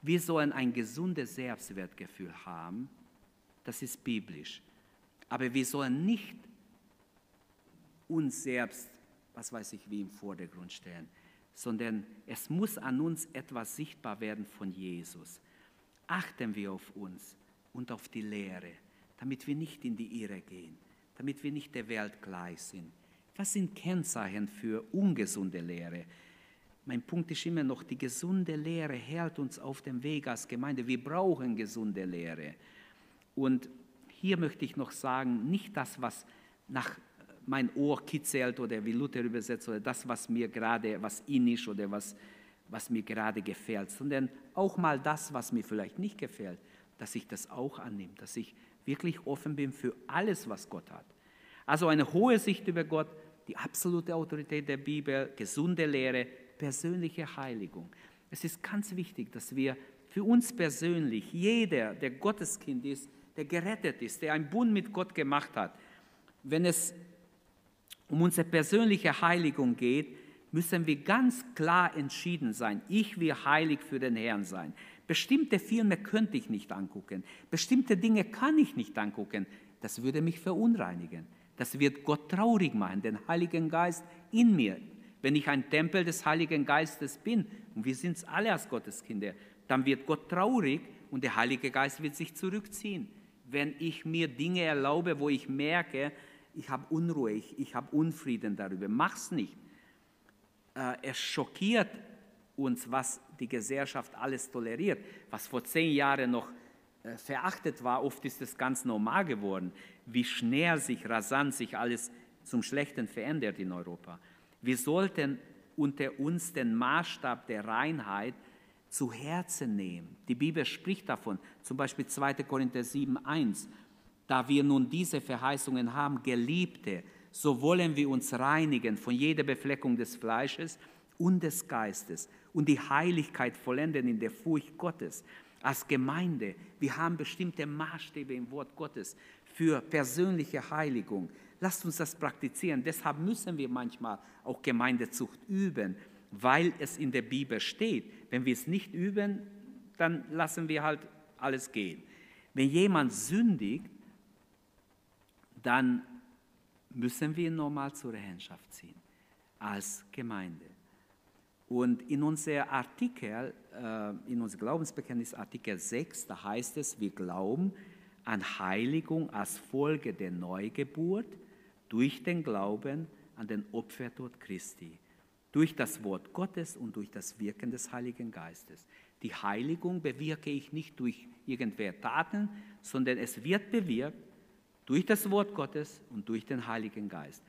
Wir sollen ein gesundes Selbstwertgefühl haben, das ist biblisch. Aber wir sollen nicht uns selbst, was weiß ich, wie im Vordergrund stellen, sondern es muss an uns etwas sichtbar werden von Jesus. Achten wir auf uns und auf die Lehre, damit wir nicht in die Irre gehen, damit wir nicht der Welt gleich sind. Was sind Kennzeichen für ungesunde Lehre? Mein Punkt ist immer noch, die gesunde Lehre hält uns auf dem Weg als Gemeinde. Wir brauchen gesunde Lehre. Und hier möchte ich noch sagen, nicht das, was nach mein Ohr kitzelt oder wie Luther übersetzt oder das, was mir gerade, was in ist oder was, was mir gerade gefällt, sondern auch mal das, was mir vielleicht nicht gefällt, dass ich das auch annehme, dass ich wirklich offen bin für alles, was Gott hat. Also eine hohe Sicht über Gott, die absolute Autorität der Bibel, gesunde Lehre, persönliche Heiligung. Es ist ganz wichtig, dass wir für uns persönlich, jeder, der Gotteskind ist, der gerettet ist, der einen Bund mit Gott gemacht hat, wenn es um unsere persönliche Heiligung geht, müssen wir ganz klar entschieden sein. Ich will heilig für den Herrn sein. Bestimmte Filme könnte ich nicht angucken. Bestimmte Dinge kann ich nicht angucken. Das würde mich verunreinigen. Das wird Gott traurig machen, den Heiligen Geist in mir. Wenn ich ein Tempel des Heiligen Geistes bin, und wir sind es alle als Gotteskinder, dann wird Gott traurig und der Heilige Geist wird sich zurückziehen. Wenn ich mir Dinge erlaube, wo ich merke, ich habe Unruhe, ich, ich habe Unfrieden darüber, mach's nicht. Äh, es schockiert uns, was die Gesellschaft alles toleriert, was vor zehn Jahren noch äh, verachtet war, oft ist es ganz normal geworden, wie schnell sich, rasant sich alles zum Schlechten verändert in Europa. Wir sollten unter uns den Maßstab der Reinheit zu Herzen nehmen. Die Bibel spricht davon, zum Beispiel 2. Korinther 7, 1. Da wir nun diese Verheißungen haben, Geliebte, so wollen wir uns reinigen von jeder Befleckung des Fleisches und des Geistes und die Heiligkeit vollenden in der Furcht Gottes. Als Gemeinde, wir haben bestimmte Maßstäbe im Wort Gottes für persönliche Heiligung. Lasst uns das praktizieren. Deshalb müssen wir manchmal auch Gemeindezucht üben, weil es in der Bibel steht. Wenn wir es nicht üben, dann lassen wir halt alles gehen. Wenn jemand sündigt, dann müssen wir ihn nochmal zur Rechenschaft ziehen als Gemeinde. Und in unser Artikel, äh, in unser Glaubensbekenntnis Artikel 6, da heißt es, wir glauben an Heiligung als Folge der Neugeburt durch den Glauben an den Opfertod Christi, durch das Wort Gottes und durch das Wirken des Heiligen Geistes. Die Heiligung bewirke ich nicht durch irgendwelche Taten, sondern es wird bewirkt durch das Wort Gottes und durch den Heiligen Geist.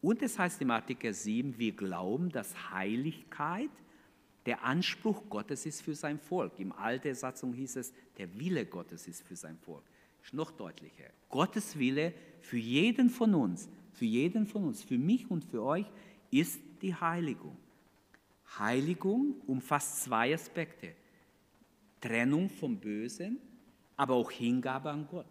Und es heißt im Artikel 7, wir glauben, dass Heiligkeit der Anspruch Gottes ist für sein Volk. Im alten Satzung hieß es, der Wille Gottes ist für sein Volk. Ist noch deutlicher. Gottes Wille für jeden von uns, für jeden von uns, für mich und für euch ist die Heiligung. Heiligung umfasst zwei Aspekte. Trennung vom Bösen, aber auch Hingabe an Gott.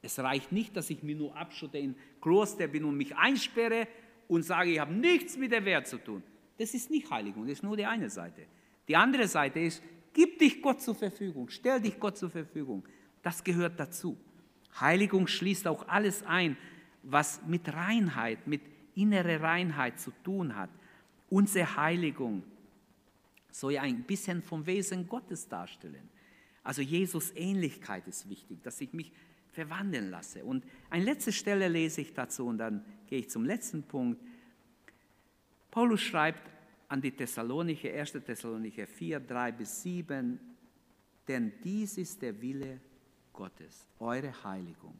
Es reicht nicht, dass ich mir nur abschotte in Kloster bin und mich einsperre und sage, ich habe nichts mit der Welt zu tun. Das ist nicht Heiligung, das ist nur die eine Seite. Die andere Seite ist, gib dich Gott zur Verfügung, stell dich Gott zur Verfügung. Das gehört dazu. Heiligung schließt auch alles ein, was mit Reinheit, mit innerer Reinheit zu tun hat. Unsere Heiligung soll ja ein bisschen vom Wesen Gottes darstellen. Also Jesus Ähnlichkeit ist wichtig, dass ich mich verwandeln lasse. Und eine letzte Stelle lese ich dazu und dann gehe ich zum letzten Punkt. Paulus schreibt an die Thessalonicher, 1. Thessalonicher 4, 3 bis 7, denn dies ist der Wille Gottes, eure Heiligung,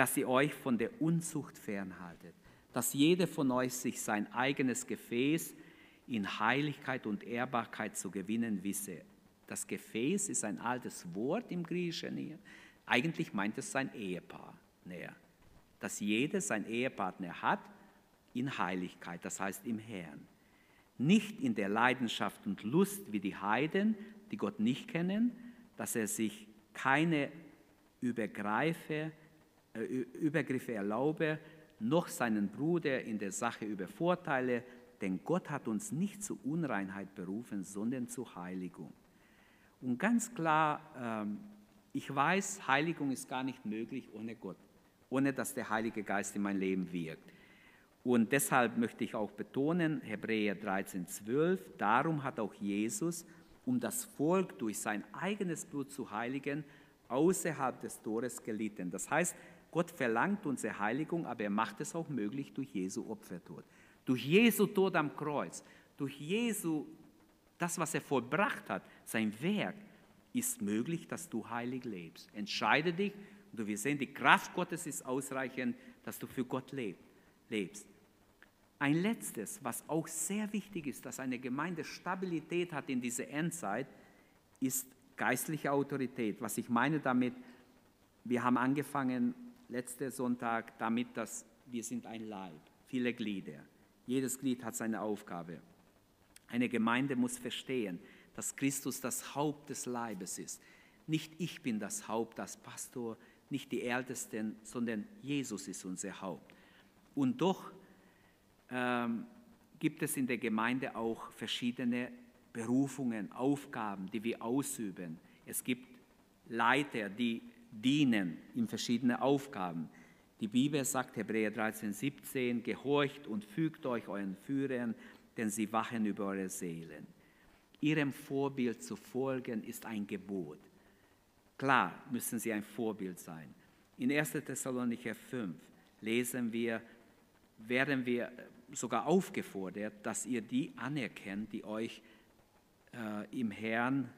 dass ihr euch von der Unzucht fernhaltet, dass jeder von euch sich sein eigenes Gefäß in Heiligkeit und Ehrbarkeit zu gewinnen wisse. Das Gefäß ist ein altes Wort im Griechischen hier. Eigentlich meint es sein Ehepaar näher. Dass jeder sein Ehepartner hat in Heiligkeit, das heißt im Herrn. Nicht in der Leidenschaft und Lust wie die Heiden, die Gott nicht kennen, dass er sich keine Übergreife, Übergriffe erlaube, noch seinen Bruder in der Sache übervorteile, denn Gott hat uns nicht zu Unreinheit berufen, sondern zur Heiligung. Und ganz klar, ähm, ich weiß, Heiligung ist gar nicht möglich ohne Gott, ohne dass der Heilige Geist in mein Leben wirkt. Und deshalb möchte ich auch betonen, Hebräer 13, 12, darum hat auch Jesus, um das Volk durch sein eigenes Blut zu heiligen, außerhalb des Tores gelitten. Das heißt, Gott verlangt unsere Heiligung, aber er macht es auch möglich durch Jesu Opfertod. Durch Jesu Tod am Kreuz, durch Jesu, das, was er vollbracht hat, sein Werk, ist möglich, dass du heilig lebst. Entscheide dich und du sehen, die Kraft Gottes ist ausreichend, dass du für Gott lebst. Ein letztes, was auch sehr wichtig ist, dass eine Gemeinde Stabilität hat in dieser Endzeit, ist geistliche Autorität. Was ich meine damit, wir haben angefangen letzten Sonntag damit, dass wir sind ein Leib, viele Glieder. Jedes Glied hat seine Aufgabe. Eine Gemeinde muss verstehen, dass Christus das Haupt des Leibes ist. Nicht ich bin das Haupt als Pastor, nicht die Ältesten, sondern Jesus ist unser Haupt. Und doch ähm, gibt es in der Gemeinde auch verschiedene Berufungen, Aufgaben, die wir ausüben. Es gibt Leiter, die dienen in verschiedenen Aufgaben. Die Bibel sagt, Hebräer 13, 17, gehorcht und fügt euch euren Führern, denn sie wachen über eure Seelen. Ihrem Vorbild zu folgen ist ein Gebot. Klar müssen sie ein Vorbild sein. In 1. Thessalonicher 5 lesen wir, werden wir sogar aufgefordert, dass ihr die anerkennt, die euch äh, im Herrn,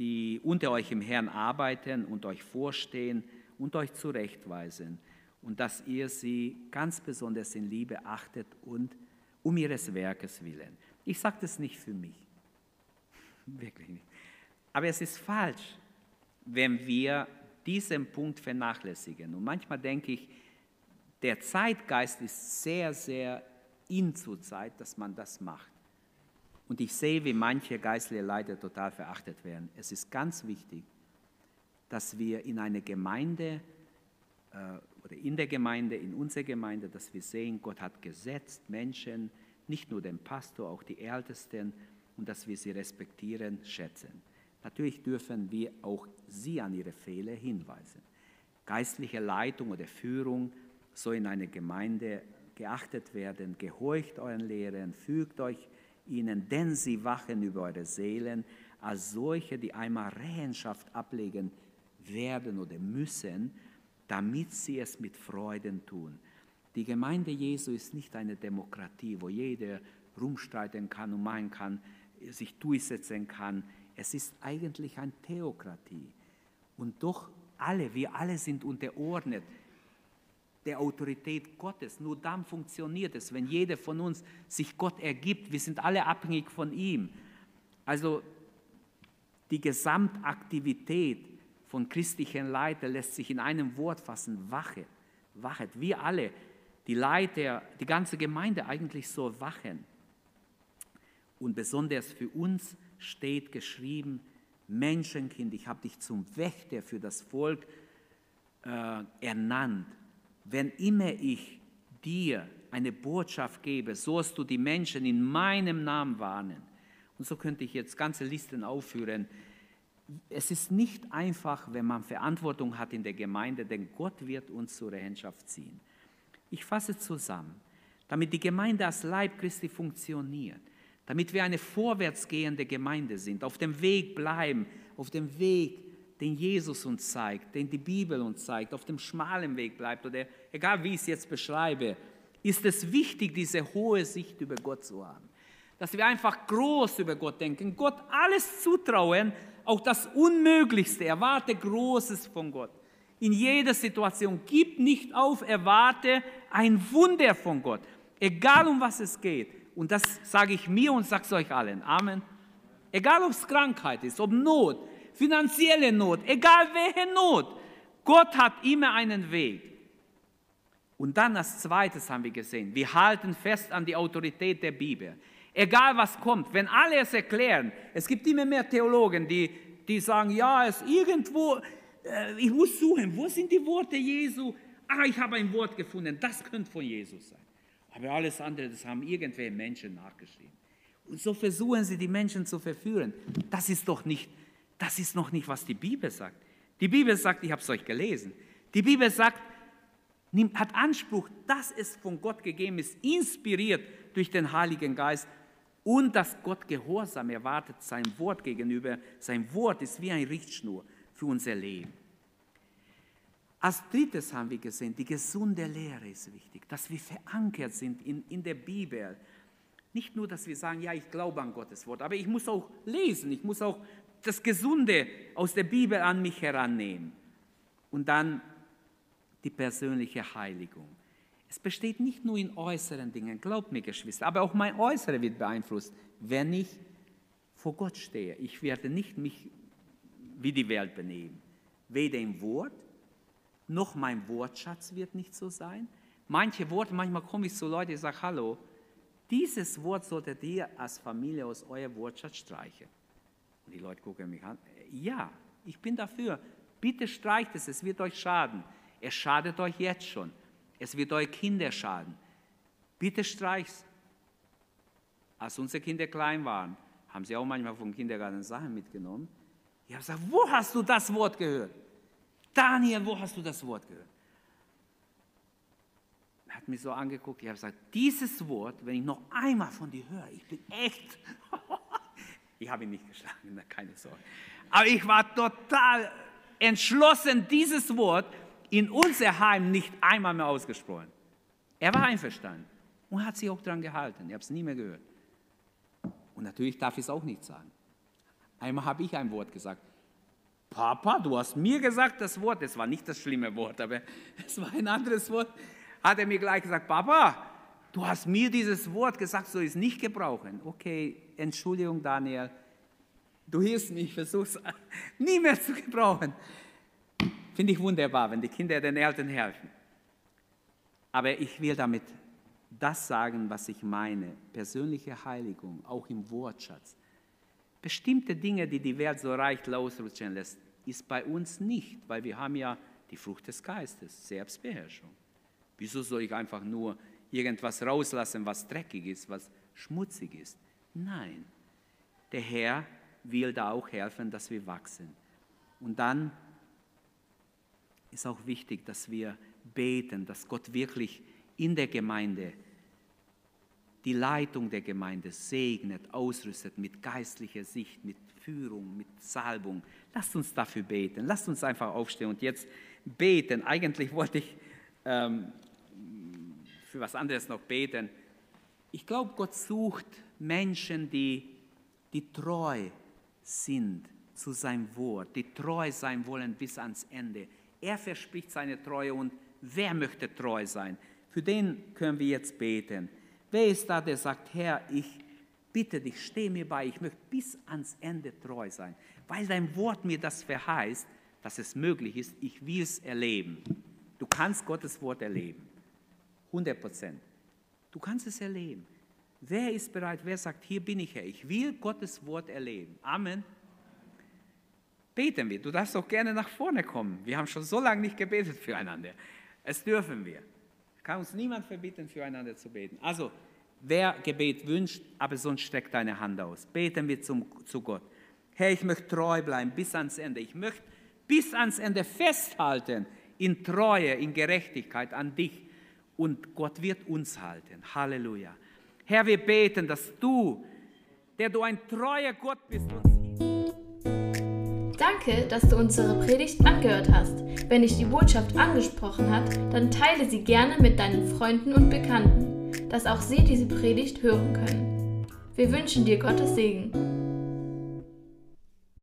die unter euch im Herrn arbeiten und euch vorstehen und euch zurechtweisen und dass ihr sie ganz besonders in Liebe achtet und um ihres Werkes willen. Ich sage das nicht für mich, wirklich nicht. Aber es ist falsch, wenn wir diesen Punkt vernachlässigen. Und manchmal denke ich, der Zeitgeist ist sehr, sehr in zur Zeit, dass man das macht. Und ich sehe, wie manche geistliche Leiter total verachtet werden. Es ist ganz wichtig, dass wir in eine Gemeinde äh, oder in der Gemeinde, in unserer Gemeinde, dass wir sehen, Gott hat gesetzt Menschen, nicht nur den Pastor, auch die Ältesten, und dass wir sie respektieren, schätzen. Natürlich dürfen wir auch sie an ihre Fehler hinweisen. Geistliche Leitung oder Führung soll in einer Gemeinde geachtet werden. Gehorcht euren Lehrern, fügt euch ihnen, denn sie wachen über eure Seelen als solche, die einmal Rechenschaft ablegen werden oder müssen, damit sie es mit Freuden tun. Die Gemeinde Jesu ist nicht eine Demokratie, wo jeder rumstreiten kann und meinen kann, sich durchsetzen kann. Es ist eigentlich eine Theokratie. Und doch alle, wir alle sind unterordnet der Autorität Gottes. Nur dann funktioniert es, wenn jeder von uns sich Gott ergibt. Wir sind alle abhängig von ihm. Also die Gesamtaktivität von christlichen Leitern lässt sich in einem Wort fassen, wache. Wachet. Wir alle, die Leiter, die ganze Gemeinde eigentlich so wachen. Und besonders für uns steht geschrieben, Menschenkind, ich habe dich zum Wächter für das Volk äh, ernannt wenn immer ich dir eine Botschaft gebe, sollst du die Menschen in meinem Namen warnen. Und so könnte ich jetzt ganze Listen aufführen. Es ist nicht einfach, wenn man Verantwortung hat in der Gemeinde, denn Gott wird uns zur Rechenschaft ziehen. Ich fasse zusammen, damit die Gemeinde als Leib Christi funktioniert, damit wir eine vorwärtsgehende Gemeinde sind, auf dem Weg bleiben, auf dem Weg den Jesus uns zeigt, den die Bibel uns zeigt, auf dem schmalen Weg bleibt oder egal wie ich es jetzt beschreibe, ist es wichtig, diese hohe Sicht über Gott zu haben. Dass wir einfach groß über Gott denken, Gott alles zutrauen, auch das Unmöglichste, erwarte Großes von Gott. In jeder Situation, gib nicht auf, erwarte ein Wunder von Gott, egal um was es geht. Und das sage ich mir und sage es euch allen. Amen. Egal ob es Krankheit ist, ob Not, finanzielle Not, egal welche Not. Gott hat immer einen Weg. Und dann als zweites haben wir gesehen, wir halten fest an die Autorität der Bibel. Egal was kommt, wenn alle es erklären, es gibt immer mehr Theologen, die, die sagen, ja, es irgendwo, äh, ich muss suchen, wo sind die Worte Jesu? Ah, ich habe ein Wort gefunden, das könnte von Jesus sein. Aber alles andere, das haben irgendwelche Menschen nachgeschrieben. Und so versuchen sie, die Menschen zu verführen. Das ist doch nicht das ist noch nicht, was die Bibel sagt. Die Bibel sagt, ich habe es euch gelesen, die Bibel sagt, hat Anspruch, dass es von Gott gegeben ist, inspiriert durch den Heiligen Geist und dass Gott Gehorsam erwartet sein Wort gegenüber. Sein Wort ist wie eine Richtschnur für unser Leben. Als drittes haben wir gesehen, die gesunde Lehre ist wichtig, dass wir verankert sind in, in der Bibel. Nicht nur, dass wir sagen, ja, ich glaube an Gottes Wort, aber ich muss auch lesen, ich muss auch das Gesunde aus der Bibel an mich herannehmen. Und dann die persönliche Heiligung. Es besteht nicht nur in äußeren Dingen, glaubt mir Geschwister, aber auch mein Äußere wird beeinflusst, wenn ich vor Gott stehe. Ich werde nicht mich wie die Welt benehmen. Weder im Wort, noch mein Wortschatz wird nicht so sein. Manche Worte, manchmal komme ich zu Leuten, und sage, hallo, dieses Wort solltet ihr als Familie aus eurem Wortschatz streichen. Und die Leute gucken mich an. Ja, ich bin dafür. Bitte streicht es, es wird euch schaden. Es schadet euch jetzt schon. Es wird euch Kinder schaden. Bitte streich's. Als unsere Kinder klein waren, haben sie auch manchmal vom Kindergarten Sachen mitgenommen. Ich habe gesagt, wo hast du das Wort gehört? Daniel, wo hast du das Wort gehört? hat mich so angeguckt, ich habe gesagt, dieses Wort, wenn ich noch einmal von dir höre, ich bin echt, ich habe ihn nicht geschlagen, keine Sorge. Aber ich war total entschlossen, dieses Wort in unser Heim nicht einmal mehr ausgesprochen. Er war einverstanden und hat sich auch daran gehalten. Ich habe es nie mehr gehört. Und natürlich darf ich es auch nicht sagen. Einmal habe ich ein Wort gesagt. Papa, du hast mir gesagt das Wort. Das war nicht das schlimme Wort, aber es war ein anderes Wort. Hat er mir gleich gesagt, Papa, du hast mir dieses Wort gesagt, ich es nicht gebrauchen. Okay, Entschuldigung, Daniel. Du hilfst mich, versuch's nie mehr zu gebrauchen. Finde ich wunderbar, wenn die Kinder den Eltern helfen. Aber ich will damit das sagen, was ich meine. Persönliche Heiligung, auch im Wortschatz. Bestimmte Dinge, die die Welt so reich ausrutschen lässt, ist bei uns nicht, weil wir haben ja die Frucht des Geistes, Selbstbeherrschung. Wieso soll ich einfach nur irgendwas rauslassen, was dreckig ist, was schmutzig ist? Nein, der Herr will da auch helfen, dass wir wachsen. Und dann ist auch wichtig, dass wir beten, dass Gott wirklich in der Gemeinde die Leitung der Gemeinde segnet, ausrüstet mit geistlicher Sicht, mit Führung, mit Salbung. Lasst uns dafür beten. Lasst uns einfach aufstehen und jetzt beten. Eigentlich wollte ich ähm, für was anderes noch beten. Ich glaube, Gott sucht Menschen, die, die treu sind zu seinem Wort, die treu sein wollen bis ans Ende. Er verspricht seine Treue und wer möchte treu sein? Für den können wir jetzt beten. Wer ist da, der sagt, Herr, ich bitte dich, steh mir bei, ich möchte bis ans Ende treu sein, weil dein Wort mir das verheißt, dass es möglich ist, ich will es erleben. Du kannst Gottes Wort erleben. 100 Prozent. Du kannst es erleben. Wer ist bereit, wer sagt, hier bin ich Herr, ich will Gottes Wort erleben. Amen. Beten wir. Du darfst auch gerne nach vorne kommen. Wir haben schon so lange nicht gebetet füreinander. Es dürfen wir. Kann uns niemand verbieten, füreinander zu beten. Also, wer Gebet wünscht, aber sonst streckt deine Hand aus. Beten wir zum, zu Gott. Herr, ich möchte treu bleiben bis ans Ende. Ich möchte bis ans Ende festhalten in Treue, in Gerechtigkeit an dich. Und Gott wird uns halten. Halleluja. Herr, wir beten, dass du, der du ein treuer Gott bist, uns Danke, dass du unsere Predigt angehört hast. Wenn dich die Botschaft angesprochen hat, dann teile sie gerne mit deinen Freunden und Bekannten, dass auch sie diese Predigt hören können. Wir wünschen dir Gottes Segen.